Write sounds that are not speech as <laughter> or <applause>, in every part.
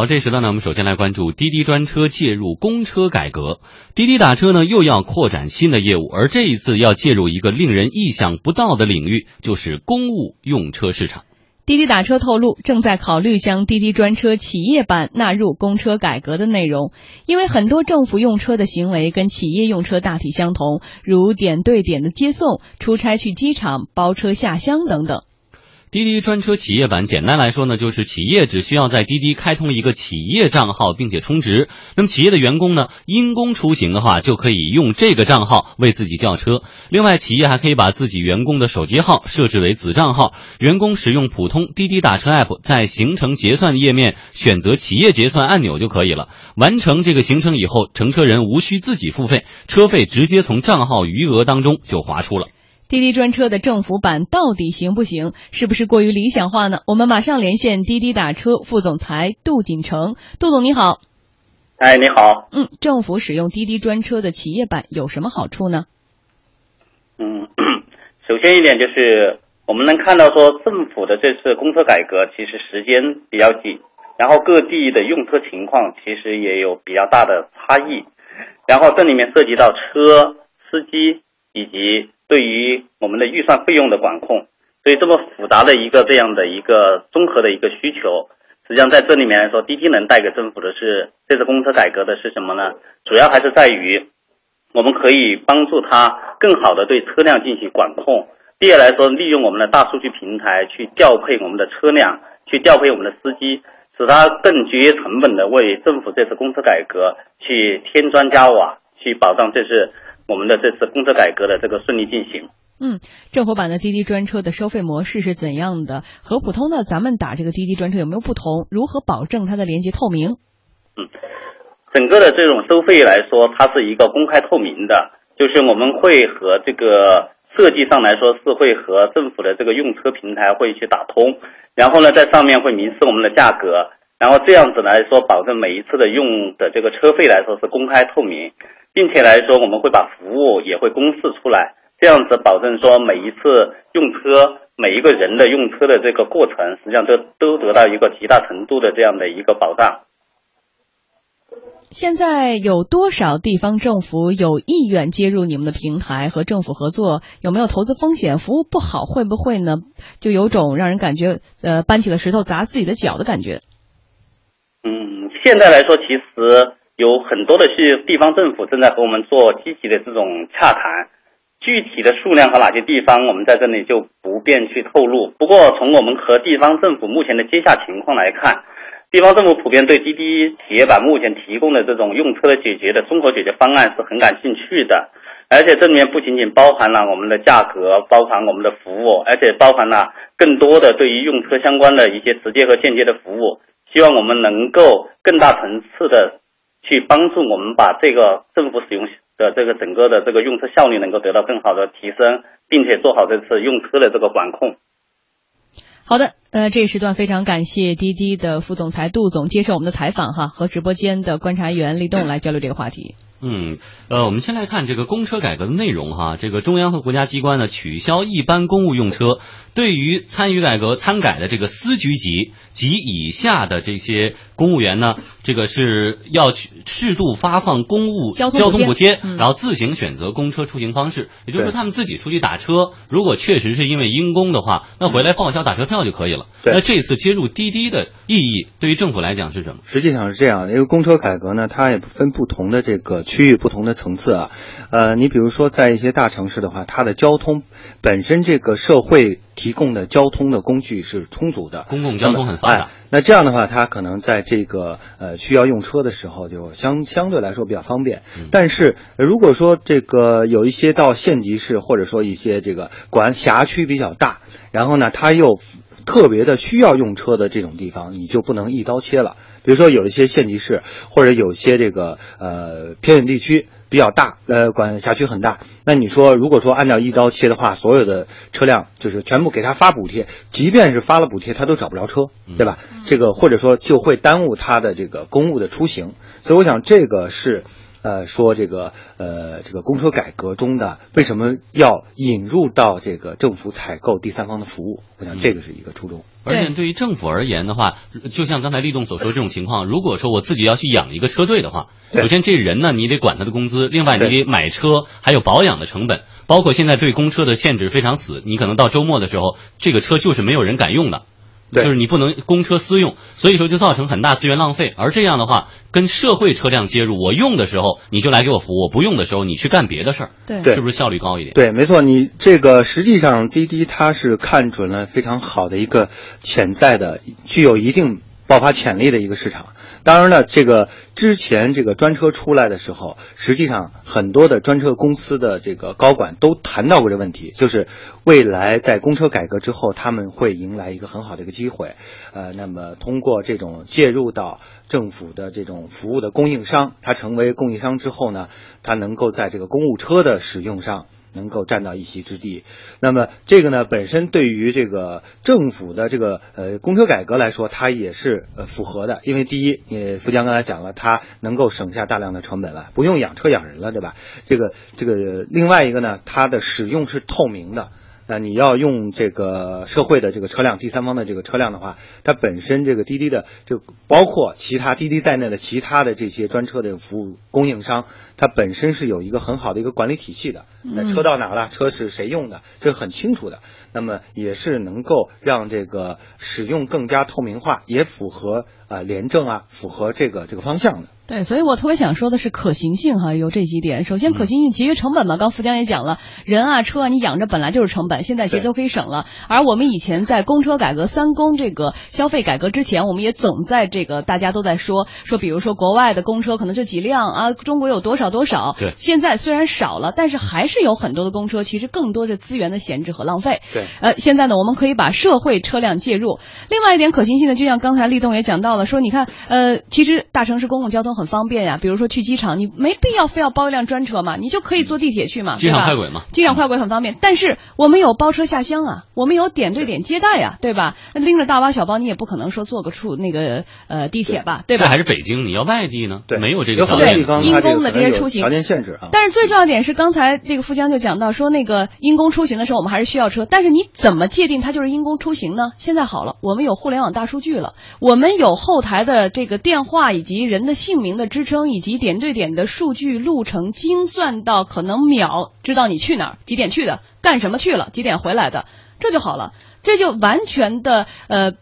好，这时段呢，我们首先来关注滴滴专车介入公车改革。滴滴打车呢又要扩展新的业务，而这一次要介入一个令人意想不到的领域，就是公务用车市场。滴滴打车透露，正在考虑将滴滴专车企业版纳入公车改革的内容，因为很多政府用车的行为跟企业用车大体相同，如点对点的接送、出差去机场、包车下乡等等。滴滴专车企业版，简单来说呢，就是企业只需要在滴滴开通一个企业账号，并且充值。那么企业的员工呢，因公出行的话，就可以用这个账号为自己叫车。另外，企业还可以把自己员工的手机号设置为子账号，员工使用普通滴滴打车 app，在行程结算页面选择企业结算按钮就可以了。完成这个行程以后，乘车人无需自己付费，车费直接从账号余额当中就划出了。滴滴专车的政府版到底行不行？是不是过于理想化呢？我们马上连线滴滴打车副总裁杜锦成，杜总你好。哎，你好。嗯，政府使用滴滴专车的企业版有什么好处呢？嗯，首先一点就是我们能看到说政府的这次公车改革其实时间比较紧，然后各地的用车情况其实也有比较大的差异，然后这里面涉及到车司机以及。对于我们的预算费用的管控，所以这么复杂的一个这样的一个综合的一个需求，实际上在这里面来说，滴滴能带给政府的是这次公车改革的是什么呢？主要还是在于我们可以帮助他更好的对车辆进行管控。第二来说，利用我们的大数据平台去调配我们的车辆，去调配我们的司机，使他更节约成本的为政府这次公车改革去添砖加瓦，去保障这是。我们的这次公车改革的这个顺利进行。嗯，政府版的滴滴专车的收费模式是怎样的？和普通的咱们打这个滴滴专车有没有不同？如何保证它的连接透明？嗯，整个的这种收费来说，它是一个公开透明的，就是我们会和这个设计上来说是会和政府的这个用车平台会去打通，然后呢，在上面会明示我们的价格，然后这样子来说，保证每一次的用的这个车费来说是公开透明。并且来说，我们会把服务也会公示出来，这样子保证说每一次用车，每一个人的用车的这个过程，实际上都都得到一个极大程度的这样的一个保障。现在有多少地方政府有意愿接入你们的平台和政府合作？有没有投资风险？服务不好会不会呢？就有种让人感觉呃搬起了石头砸自己的脚的感觉。嗯，现在来说，其实。有很多的是地方政府正在和我们做积极的这种洽谈，具体的数量和哪些地方，我们在这里就不便去透露。不过，从我们和地方政府目前的接洽情况来看，地方政府普遍对滴滴企业版目前提供的这种用车的解决的综合解决方案是很感兴趣的。而且这里面不仅仅包含了我们的价格，包含我们的服务，而且包含了更多的对于用车相关的一些直接和间接的服务。希望我们能够更大层次的。去帮助我们把这个政府使用的这个整个的这个用车效率能够得到更好的提升，并且做好这次用车的这个管控。好的，呃，这一时段非常感谢滴滴的副总裁杜总接受我们的采访哈，和直播间的观察员立栋来交流这个话题。嗯，呃，我们先来看这个公车改革的内容哈。这个中央和国家机关呢，取消一般公务用车，对于参与改革参改的这个司局级及以下的这些公务员呢，这个是要去适度发放公务交通补贴，然后自行选择公车出行方式。也就是说，他们自己出去打车，如果确实是因为因公的话，那回来报销打车票就可以了。那这次接入滴滴的意义，对于政府来讲是什么？实际上是这样，因为公车改革呢，它也分不同的这个。区域不同的层次啊，呃，你比如说在一些大城市的话，它的交通本身这个社会提供的交通的工具是充足的，公共交通很发达。那这样的话，它可能在这个呃需要用车的时候，就相相对来说比较方便。但是如果说这个有一些到县级市，或者说一些这个管辖区比较大，然后呢，它又特别的需要用车的这种地方，你就不能一刀切了。比如说有一些县级市，或者有些这个呃偏远地区比较大，呃管辖区很大，那你说如果说按照一刀切的话，所有的车辆就是全部给他发补贴，即便是发了补贴，他都找不着车，对吧？这个或者说就会耽误他的这个公务的出行，所以我想这个是。呃说这个呃这个公车改革中的为什么要引入到这个政府采购第三方的服务？我想这个是一个初衷。而且对于政府而言的话，就像刚才立栋所说这种情况，如果说我自己要去养一个车队的话，首先这人呢，你得管他的工资，另外你得买车，还有保养的成本，包括现在对公车的限制非常死，你可能到周末的时候，这个车就是没有人敢用的。就是你不能公车私用，所以说就造成很大资源浪费。而这样的话，跟社会车辆接入，我用的时候你就来给我服务，我不用的时候你去干别的事儿，对，是不是效率高一点？对，没错。你这个实际上滴滴它是看准了非常好的一个潜在的、具有一定爆发潜力的一个市场。当然了，这个之前这个专车出来的时候，实际上很多的专车公司的这个高管都谈到过这问题，就是未来在公车改革之后，他们会迎来一个很好的一个机会，呃，那么通过这种介入到政府的这种服务的供应商，它成为供应商之后呢，它能够在这个公务车的使用上。能够占到一席之地，那么这个呢，本身对于这个政府的这个呃公车改革来说，它也是呃符合的。因为第一，呃，福江刚才讲了，它能够省下大量的成本了，不用养车养人了，对吧？这个这个另外一个呢，它的使用是透明的。那你要用这个社会的这个车辆，第三方的这个车辆的话，它本身这个滴滴的就包括其他滴滴在内的其他的这些专车的服务供应商，它本身是有一个很好的一个管理体系的。那车到哪了，车是谁用的，这是很清楚的。那么也是能够让这个使用更加透明化，也符合啊廉政啊，符合这个这个方向的。对，所以我特别想说的是可行性哈，有这几点。首先，可行性节约成本嘛，刚福江也讲了，人啊车啊你养着本来就是成本，现在其实都可以省了。而我们以前在公车改革三公这个消费改革之前，我们也总在这个大家都在说说，比如说国外的公车可能就几辆啊，中国有多少多少。对。现在虽然少了，但是还是有很多的公车，其实更多的资源的闲置和浪费。对。呃，现在呢，我们可以把社会车辆介入。另外一点可行性呢，就像刚才立栋也讲到了，说你看，呃，其实大城市公共交通很方便呀，比如说去机场，你没必要非要包一辆专车嘛，你就可以坐地铁去嘛，机场快轨嘛，机场快轨很方便。但是我们有包车下乡啊，我们有点对点接待呀，对吧？那拎着大包小包，你也不可能说坐个处那个呃地铁吧，对吧？这还是北京，你要外地呢？对，没有这个条件。因公的这些出行条件限制啊。但是最重要点是，刚才这个富江就讲到说，那个因公出行的时候，我们还是需要车，但是你怎么界定它就是因公出行呢？现在好了，我们有互联网大数据了，我们有后台的这个电话以及人的姓名的支撑，以及点对点的数据路程精算到可能秒知道你去哪儿，几点去的，干什么去了，几点回来的，这就好了。这就完全的呃，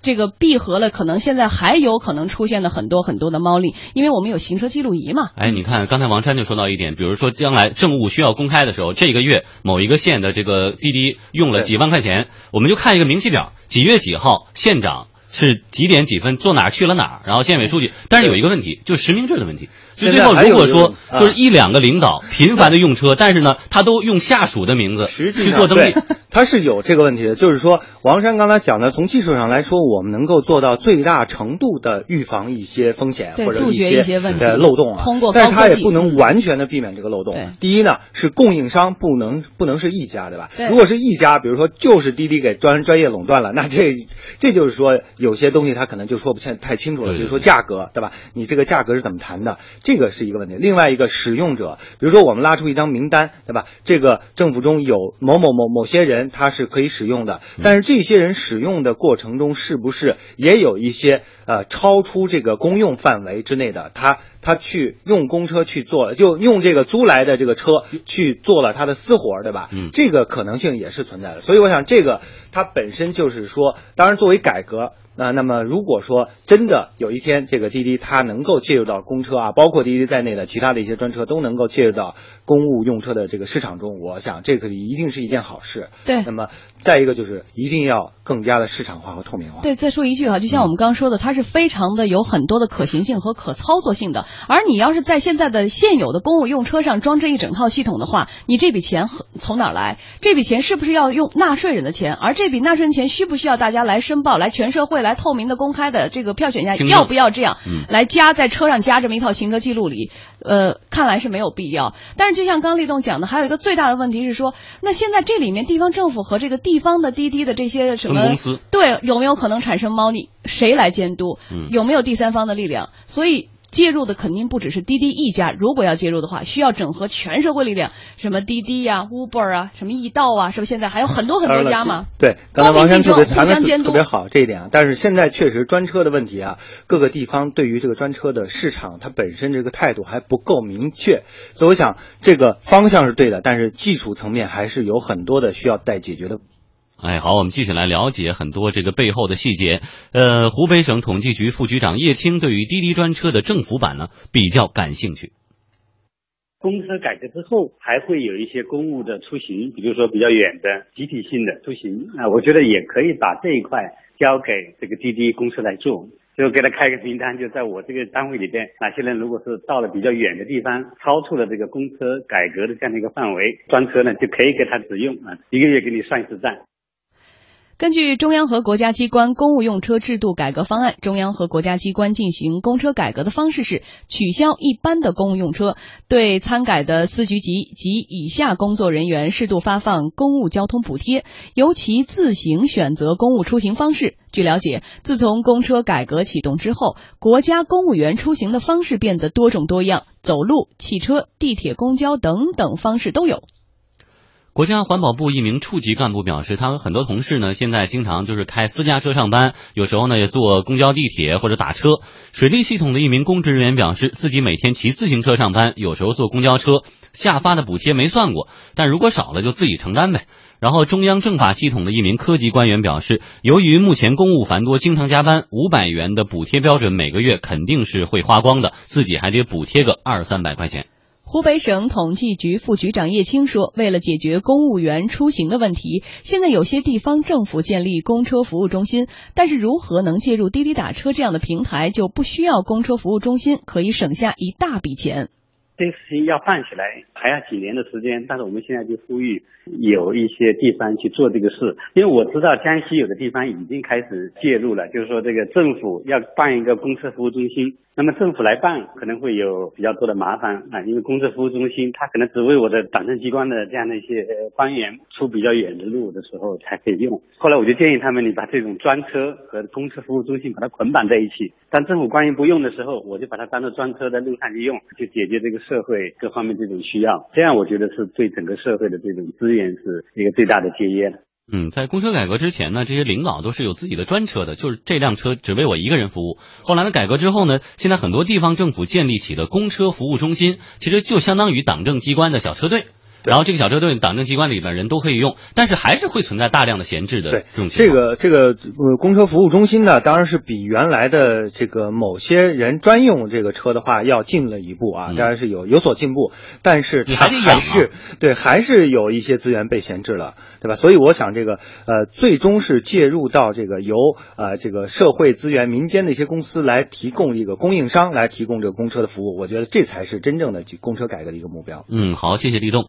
这个闭合了可能现在还有可能出现的很多很多的猫腻，因为我们有行车记录仪嘛。哎，你看刚才王山就说到一点，比如说将来政务需要公开的时候，这个月某一个县的这个滴滴用了几万块钱，我们就看一个明细表，几月几号县长是几点几分坐哪儿去了哪儿，然后县委书记。但是有一个问题，就是实名制的问题。就最后如果说就是一两个领导 <laughs> 频繁的用车，但是呢，他都用下属的名字去做登记。他是有这个问题的，就是说，王山刚才讲的，从技术上来说，我们能够做到最大程度的预防一些风险或者一些的漏洞啊。通过但是他也不能完全的避免这个漏洞。第一呢，是供应商不能不能是一家，对吧？如果是一家，比如说就是滴滴给专专业垄断了，<laughs> 那这这就是说有些东西他可能就说不太太清楚了。比如说价格，对吧？你这个价格是怎么谈的？这个是一个问题。另外一个使用者，比如说我们拉出一张名单，对吧？这个政府中有某某某某些人。他是可以使用的，但是这些人使用的过程中，是不是也有一些呃超出这个公用范围之内的？他他去用公车去做，就用这个租来的这个车去做了他的私活，对吧？嗯，这个可能性也是存在的。所以我想，这个它本身就是说，当然作为改革。那那么，如果说真的有一天这个滴滴它能够介入到公车啊，包括滴滴在内的其他的一些专车都能够介入到公务用车的这个市场中，我想这个一定是一件好事。对。那么再一个就是一定要更加的市场化和透明化。对，再说一句哈，就像我们刚刚说的，它是非常的有很多的可行性和可操作性的。而你要是在现在的现有的公务用车上装这一整套系统的话，你这笔钱从哪儿来？这笔钱是不是要用纳税人的钱？而这笔纳税人钱需不需要大家来申报，来全社会？来透明的、公开的这个票选下，要不要这样来加在车上加这么一套行车记录里？呃，看来是没有必要。但是就像刚立栋讲的，还有一个最大的问题是说，那现在这里面地方政府和这个地方的滴滴的这些什么公司，对，有没有可能产生猫腻？谁来监督？有没有第三方的力量？所以。介入的肯定不只是滴滴一家，如果要介入的话，需要整合全社会力量，什么滴滴呀、Uber 啊、什么易到啊，是不是现在还有很多很多家嘛？对，刚才王山特别谈的监特别好这一点啊。但是现在确实专车的问题啊，各个地方对于这个专车的市场，它本身这个态度还不够明确，所以我想这个方向是对的，但是技术层面还是有很多的需要待解决的。哎，好，我们继续来了解很多这个背后的细节。呃，湖北省统计局副局长叶青对于滴滴专车的政府版呢比较感兴趣。公车改革之后，还会有一些公务的出行，比如说比较远的集体性的出行啊，我觉得也可以把这一块交给这个滴滴公司来做，就给他开个名单，就在我这个单位里边，哪些人如果是到了比较远的地方，超出了这个公车改革的这样的一个范围，专车呢就可以给他使用啊，一个月给你算一次账。根据中央和国家机关公务用车制度改革方案，中央和国家机关进行公车改革的方式是取消一般的公务用车，对参改的司局级及以下工作人员适度发放公务交通补贴，由其自行选择公务出行方式。据了解，自从公车改革启动之后，国家公务员出行的方式变得多种多样，走路、汽车、地铁、公交等等方式都有。国家环保部一名处级干部表示，他和很多同事呢，现在经常就是开私家车上班，有时候呢也坐公交、地铁或者打车。水利系统的一名公职人员表示，自己每天骑自行车上班，有时候坐公交车，下发的补贴没算过，但如果少了就自己承担呗。然后，中央政法系统的一名科级官员表示，由于目前公务繁多，经常加班，五百元的补贴标准每个月肯定是会花光的，自己还得补贴个二三百块钱。湖北省统计局副局长叶青说：“为了解决公务员出行的问题，现在有些地方政府建立公车服务中心，但是如何能介入滴滴打车这样的平台，就不需要公车服务中心，可以省下一大笔钱。这个事情要办起来，还要几年的时间。但是我们现在就呼吁有一些地方去做这个事，因为我知道江西有的地方已经开始介入了，就是说这个政府要办一个公车服务中心。”那么政府来办可能会有比较多的麻烦啊，因为公车服务中心它可能只为我的党政机关的这样的一些官员出比较远的路的时候才可以用。后来我就建议他们，你把这种专车和公车服务中心把它捆绑在一起，当政府官员不用的时候，我就把它当做专车在路上去用，就解决这个社会各方面这种需要。这样我觉得是对整个社会的这种资源是一个最大的节约。嗯，在公车改革之前呢，这些领导都是有自己的专车的，就是这辆车只为我一个人服务。后来呢，改革之后呢，现在很多地方政府建立起的公车服务中心，其实就相当于党政机关的小车队。然后这个小车队，党政机关里边人都可以用，但是还是会存在大量的闲置的对这种这个这个呃公车服务中心呢，当然是比原来的这个某些人专用这个车的话要进了一步啊，当然是有有所进步，但是它还是对还是有一些资源被闲置了，对吧？所以我想这个呃最终是介入到这个由呃这个社会资源民间的一些公司来提供一个供应商来提供这个公车的服务，我觉得这才是真正的公车改革的一个目标。嗯，好，谢谢立栋。